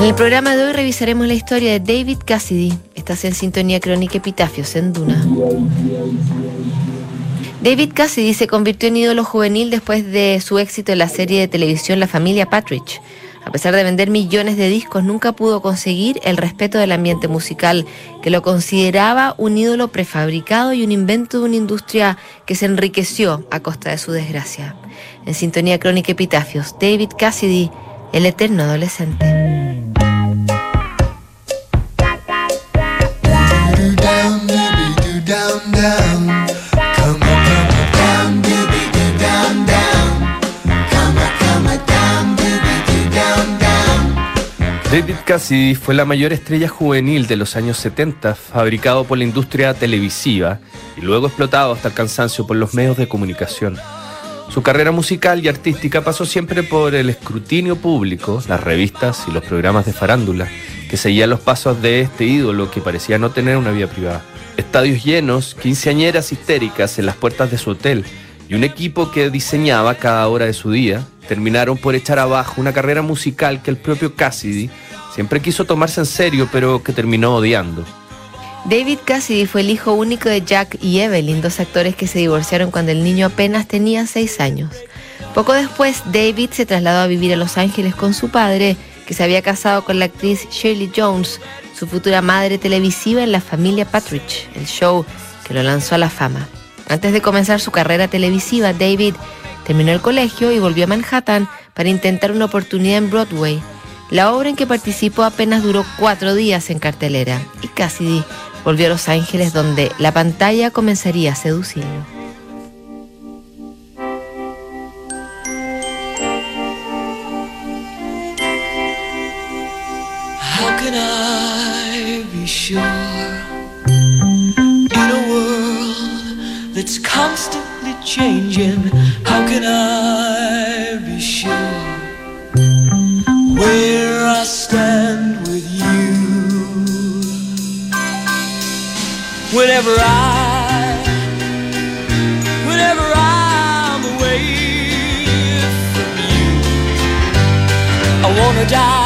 En el programa de hoy revisaremos la historia de David Cassidy. Estás en sintonía crónica Epitafios en Duna. David Cassidy se convirtió en ídolo juvenil después de su éxito en la serie de televisión La familia Patridge. A pesar de vender millones de discos, nunca pudo conseguir el respeto del ambiente musical, que lo consideraba un ídolo prefabricado y un invento de una industria que se enriqueció a costa de su desgracia. En sintonía crónica Epitafios, David Cassidy, el eterno adolescente. David Cassidy fue la mayor estrella juvenil de los años 70, fabricado por la industria televisiva y luego explotado hasta el cansancio por los medios de comunicación. Su carrera musical y artística pasó siempre por el escrutinio público, las revistas y los programas de farándula, que seguían los pasos de este ídolo que parecía no tener una vida privada. Estadios llenos, quinceañeras histéricas en las puertas de su hotel y un equipo que diseñaba cada hora de su día, terminaron por echar abajo una carrera musical que el propio Cassidy siempre quiso tomarse en serio, pero que terminó odiando. David Cassidy fue el hijo único de Jack y Evelyn, dos actores que se divorciaron cuando el niño apenas tenía seis años. Poco después, David se trasladó a vivir a Los Ángeles con su padre, que se había casado con la actriz Shirley Jones, su futura madre televisiva en La familia Patridge, el show que lo lanzó a la fama. Antes de comenzar su carrera televisiva, David terminó el colegio y volvió a Manhattan para intentar una oportunidad en Broadway. La obra en que participó apenas duró cuatro días en cartelera y Cassidy volvió a Los Ángeles donde la pantalla comenzaría a seducirlo. Can I be sure in a world that's constantly changing? How can I be sure where I stand with you? Whenever I, whenever I'm away from you, I wanna die.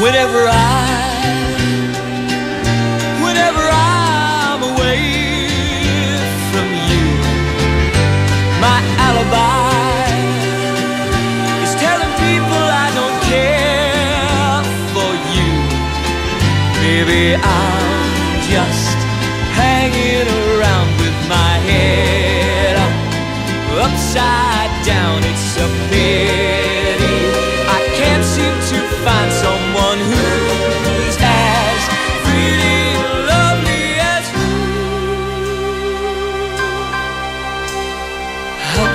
Whenever I, whenever I'm away from you. My alibi is telling people I don't care for you. Maybe I'm just hanging around with my head up, upside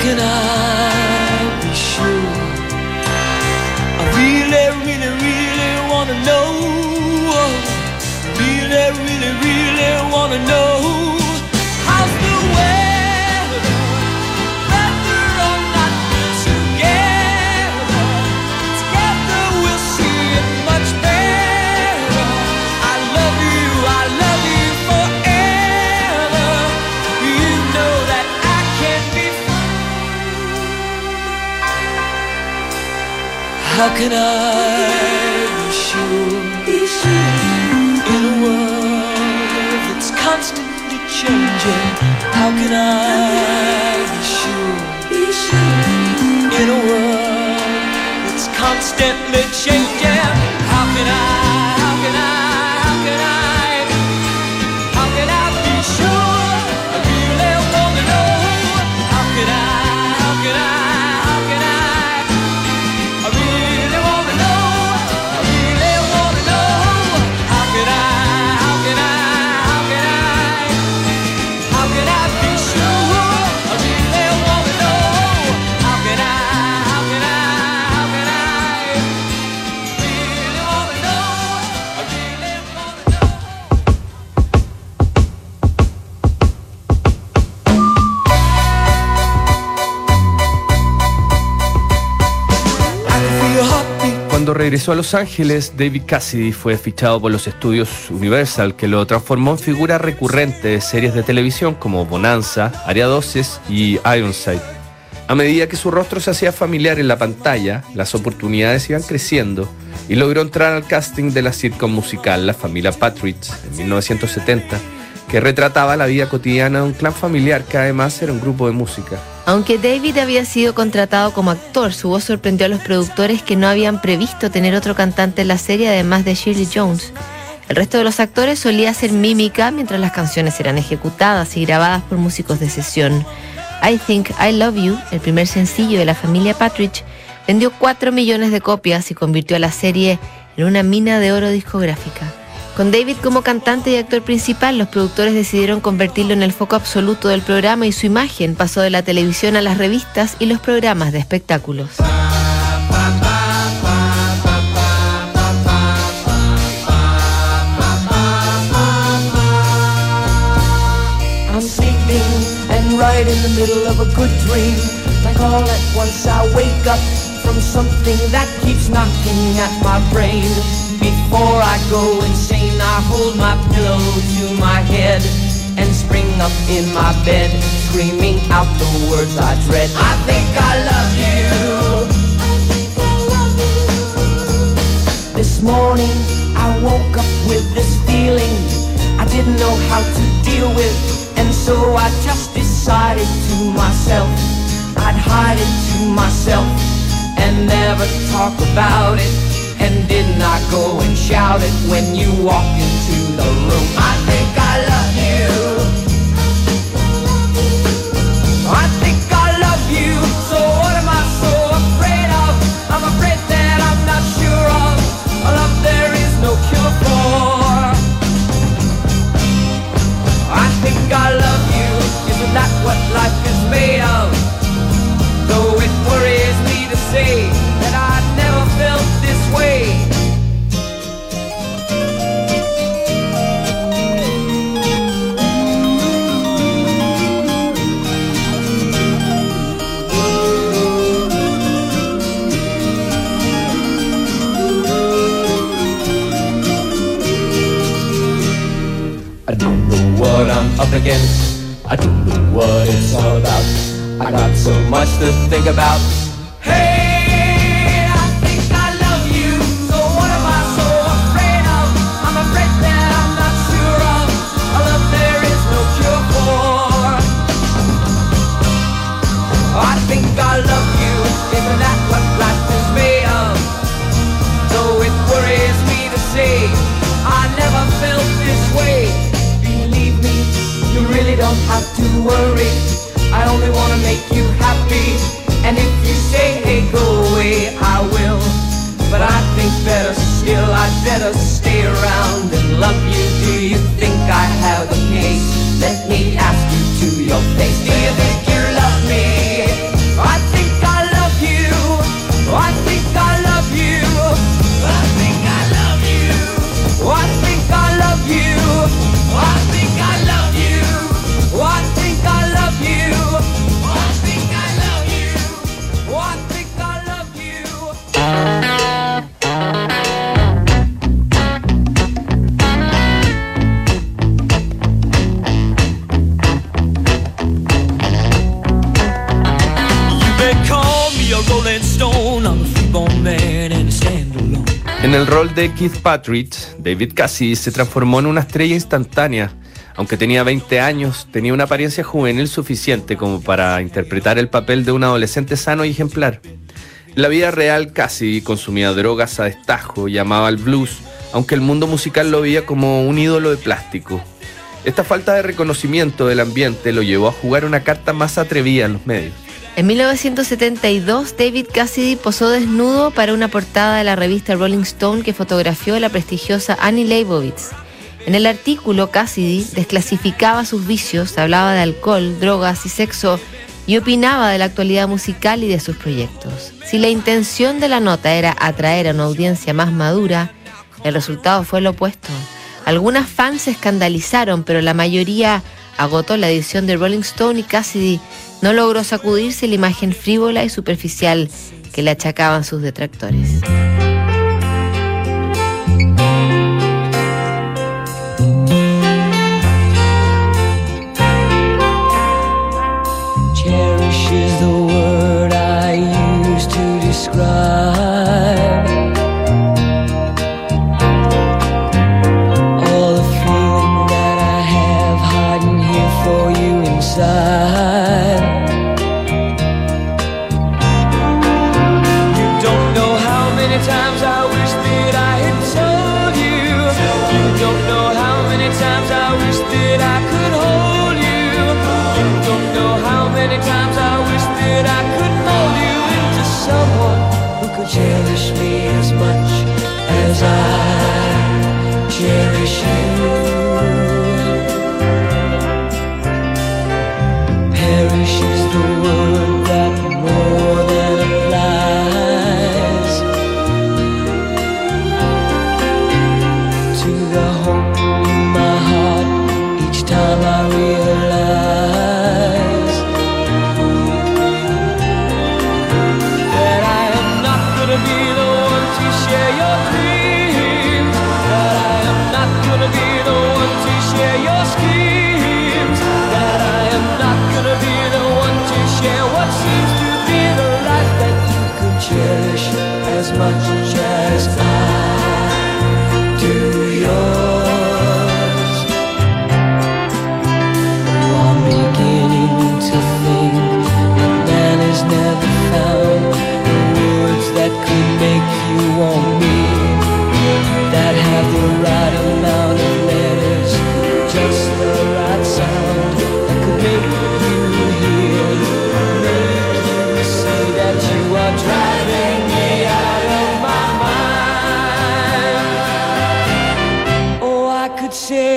can I be sure? I really, really, really wanna know. Really, really, really wanna know. How can I be sure? In a world that's constantly changing, how can I be sure? In a world that's constantly changing, Cuando regresó a Los Ángeles, David Cassidy fue fichado por los estudios Universal, que lo transformó en figura recurrente de series de televisión como Bonanza, Área 12 y Ironside. A medida que su rostro se hacía familiar en la pantalla, las oportunidades iban creciendo y logró entrar al casting de la sitcom musical La familia Patridge en 1970, que retrataba la vida cotidiana de un clan familiar que además era un grupo de música. Aunque David había sido contratado como actor, su voz sorprendió a los productores que no habían previsto tener otro cantante en la serie además de Shirley Jones. El resto de los actores solía hacer mímica mientras las canciones eran ejecutadas y grabadas por músicos de sesión. I Think I Love You, el primer sencillo de la familia Patridge, vendió 4 millones de copias y convirtió a la serie en una mina de oro discográfica. Con David como cantante y actor principal, los productores decidieron convertirlo en el foco absoluto del programa y su imagen pasó de la televisión a las revistas y los programas de espectáculos. I from something that keeps knocking at my brain. Before I go insane, I hold my pillow to my head and spring up in my bed, screaming out the words I dread. I think I love you. This morning I woke up with this feeling I didn't know how to deal with, and so I just decided to myself I'd hide it to myself and never talk about it. And did not go and shout it when you walked into the room. I think I love you. Say that I never felt this way. I don't know what I'm up against. I don't know what it's all about. I got so much to think about. Don't have to worry. I only wanna make you happy. And if you say, hey, go away, I will. But I think better still, I'd better stay around and love you. Do you think I have a case? Let me ask you to your face. Do you think you love me? En el rol de Keith Patridge, David Cassidy se transformó en una estrella instantánea. Aunque tenía 20 años, tenía una apariencia juvenil suficiente como para interpretar el papel de un adolescente sano y ejemplar. En la vida real, Cassidy consumía drogas a destajo y amaba el blues, aunque el mundo musical lo veía como un ídolo de plástico. Esta falta de reconocimiento del ambiente lo llevó a jugar una carta más atrevida en los medios. En 1972, David Cassidy posó desnudo para una portada de la revista Rolling Stone que fotografió a la prestigiosa Annie Leibovitz. En el artículo, Cassidy desclasificaba sus vicios, hablaba de alcohol, drogas y sexo y opinaba de la actualidad musical y de sus proyectos. Si la intención de la nota era atraer a una audiencia más madura, el resultado fue el opuesto. Algunas fans se escandalizaron, pero la mayoría agotó la edición de Rolling Stone y Cassidy no logró sacudirse la imagen frívola y superficial que le achacaban sus detractores.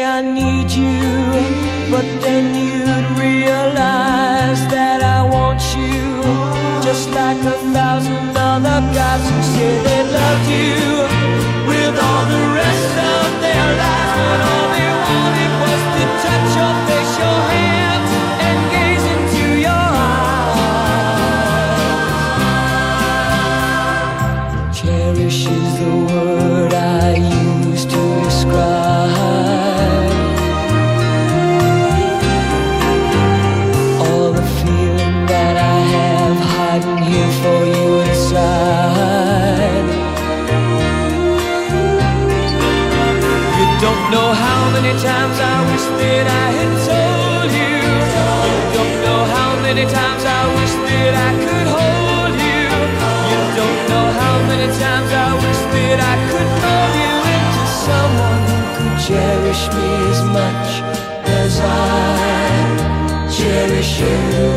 I need you, but then you'd realize that I want you. Just like a thousand other guys who say they loved you me as much as I cherish you.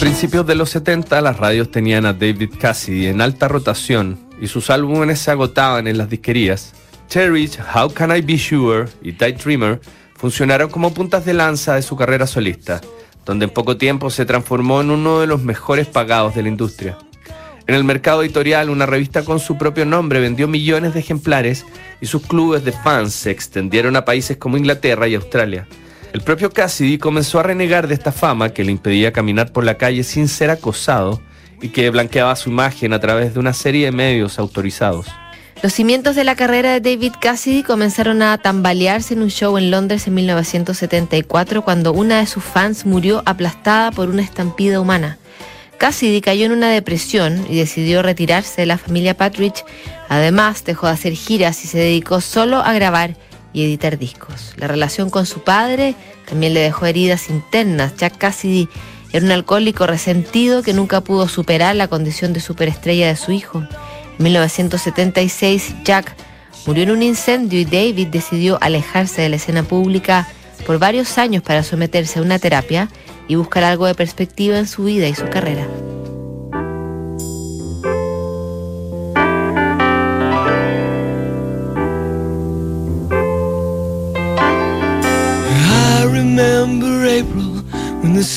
Principios de los 70, las radios tenían a David Cassidy en alta rotación y sus álbumes se agotaban en las disquerías. Cherish, How Can I Be Sure y Tight Dreamer funcionaron como puntas de lanza de su carrera solista, donde en poco tiempo se transformó en uno de los mejores pagados de la industria. En el mercado editorial, una revista con su propio nombre vendió millones de ejemplares y sus clubes de fans se extendieron a países como Inglaterra y Australia. El propio Cassidy comenzó a renegar de esta fama que le impedía caminar por la calle sin ser acosado y que blanqueaba su imagen a través de una serie de medios autorizados. Los cimientos de la carrera de David Cassidy comenzaron a tambalearse en un show en Londres en 1974 cuando una de sus fans murió aplastada por una estampida humana. Cassidy cayó en una depresión y decidió retirarse de la familia Patridge. Además, dejó de hacer giras y se dedicó solo a grabar y editar discos. La relación con su padre también le dejó heridas internas. Jack Cassidy era un alcohólico resentido que nunca pudo superar la condición de superestrella de su hijo. En 1976, Jack murió en un incendio y David decidió alejarse de la escena pública por varios años para someterse a una terapia y buscar algo de perspectiva en su vida y su carrera.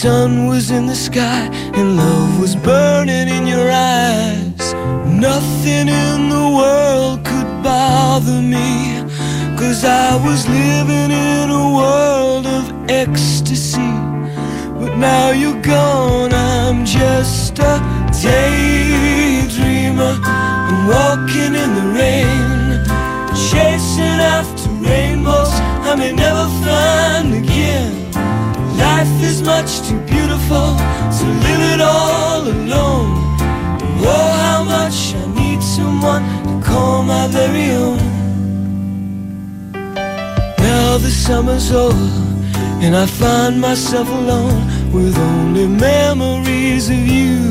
Sun was in the sky and love was burning in your eyes. Nothing in the world could bother me, cause I was living in a world of ecstasy. But now you're gone, I'm just a daydreamer. I'm walking in the rain, chasing after rainbows I may never find again. Life is much too beautiful to live it all alone. Oh, how much I need someone to call my very own. Now the summer's over, and I find myself alone with only memories of you.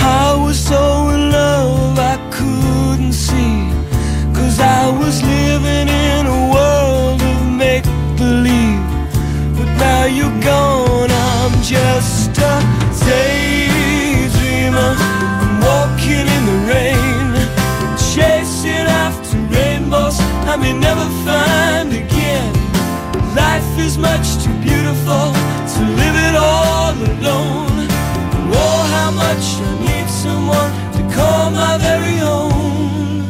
I was so in love I couldn't see, cause I was living in a world of make believe. Now you're gone, I'm just a daydreamer. I'm walking in the rain, chasing after rainbows I may never find again. Life is much too beautiful to live it all alone. Oh, how much I need someone to call my very own.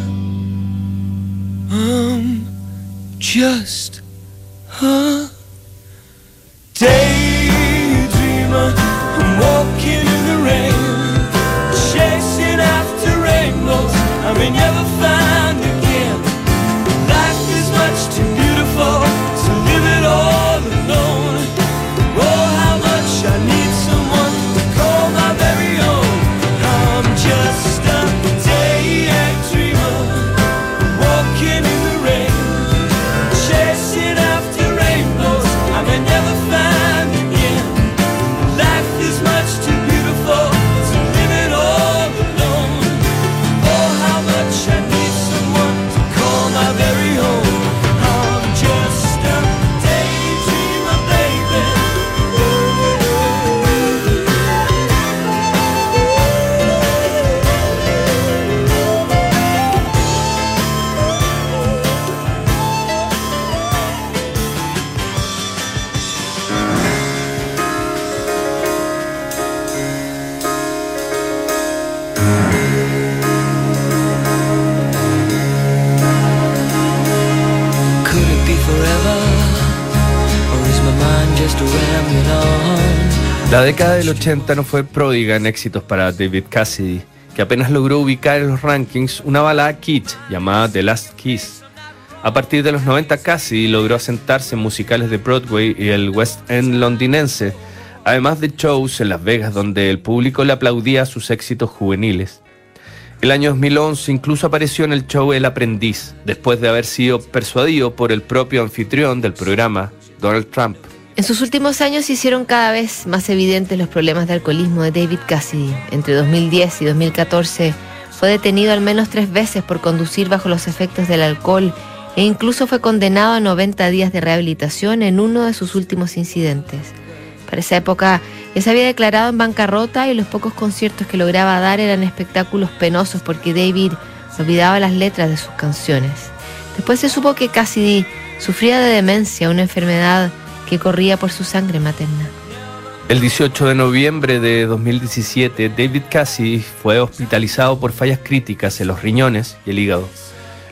I'm just del 80 no fue pródiga en éxitos para David Cassidy, que apenas logró ubicar en los rankings una balada kitsch llamada The Last Kiss. A partir de los 90 Cassidy logró asentarse en musicales de Broadway y el West End londinense, además de shows en Las Vegas donde el público le aplaudía sus éxitos juveniles. El año 2011 incluso apareció en el show El Aprendiz, después de haber sido persuadido por el propio anfitrión del programa, Donald Trump. En sus últimos años se hicieron cada vez más evidentes los problemas de alcoholismo de David Cassidy. Entre 2010 y 2014 fue detenido al menos tres veces por conducir bajo los efectos del alcohol e incluso fue condenado a 90 días de rehabilitación en uno de sus últimos incidentes. Para esa época ya se había declarado en bancarrota y los pocos conciertos que lograba dar eran espectáculos penosos porque David olvidaba las letras de sus canciones. Después se supo que Cassidy sufría de demencia, una enfermedad que corría por su sangre materna. El 18 de noviembre de 2017, David Cassidy fue hospitalizado por fallas críticas en los riñones y el hígado.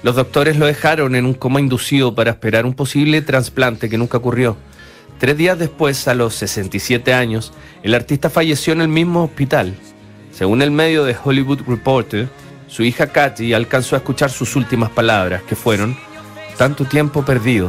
Los doctores lo dejaron en un coma inducido para esperar un posible trasplante que nunca ocurrió. Tres días después, a los 67 años, el artista falleció en el mismo hospital. Según el medio de Hollywood Reporter, su hija Katy alcanzó a escuchar sus últimas palabras, que fueron, tanto tiempo perdido.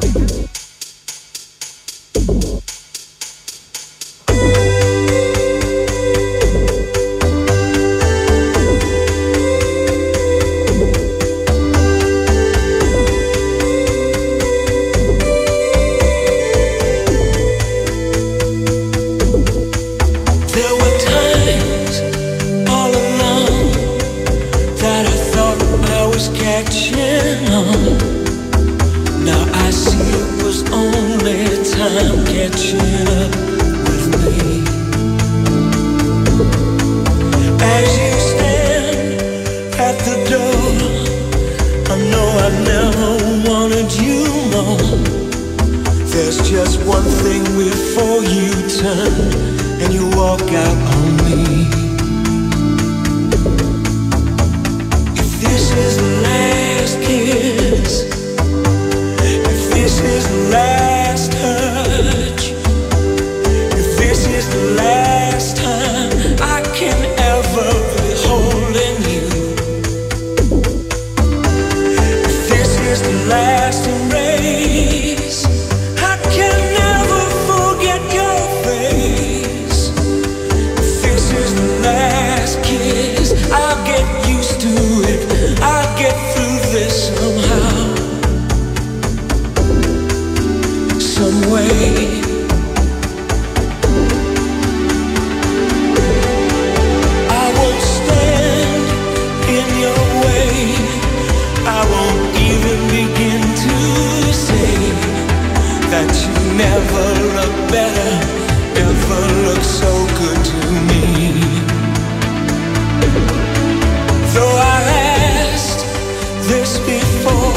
this before.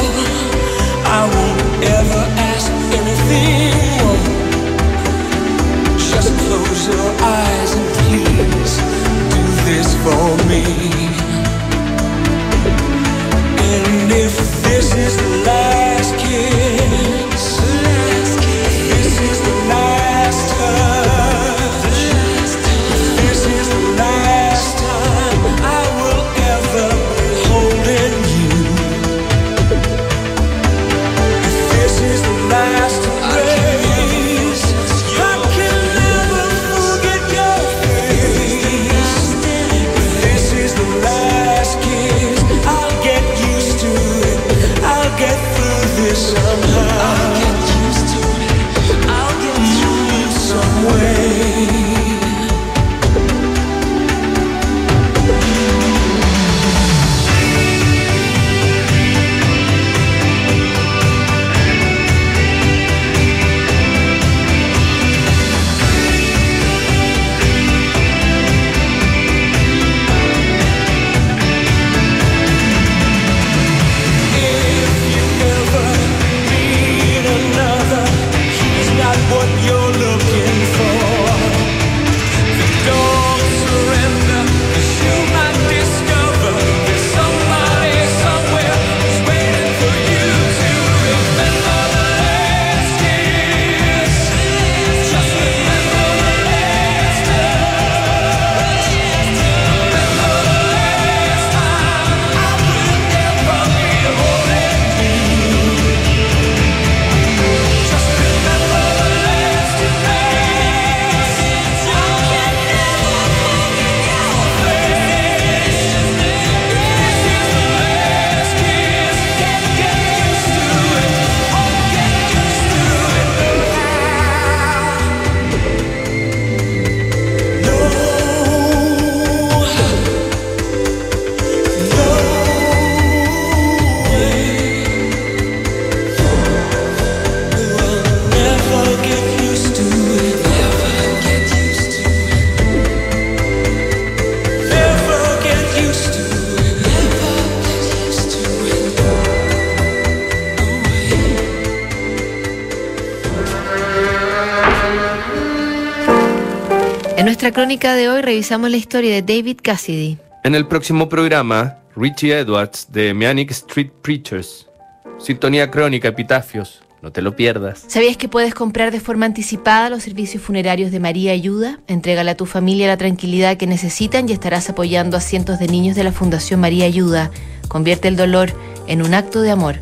I won't ever ask anything more. Just close your eyes. nuestra crónica de hoy revisamos la historia de David Cassidy. En el próximo programa, Richie Edwards de Meanic Street Preachers. Sintonía crónica, epitafios. No te lo pierdas. ¿Sabías que puedes comprar de forma anticipada los servicios funerarios de María Ayuda? Entrégale a tu familia la tranquilidad que necesitan y estarás apoyando a cientos de niños de la Fundación María Ayuda. Convierte el dolor en un acto de amor.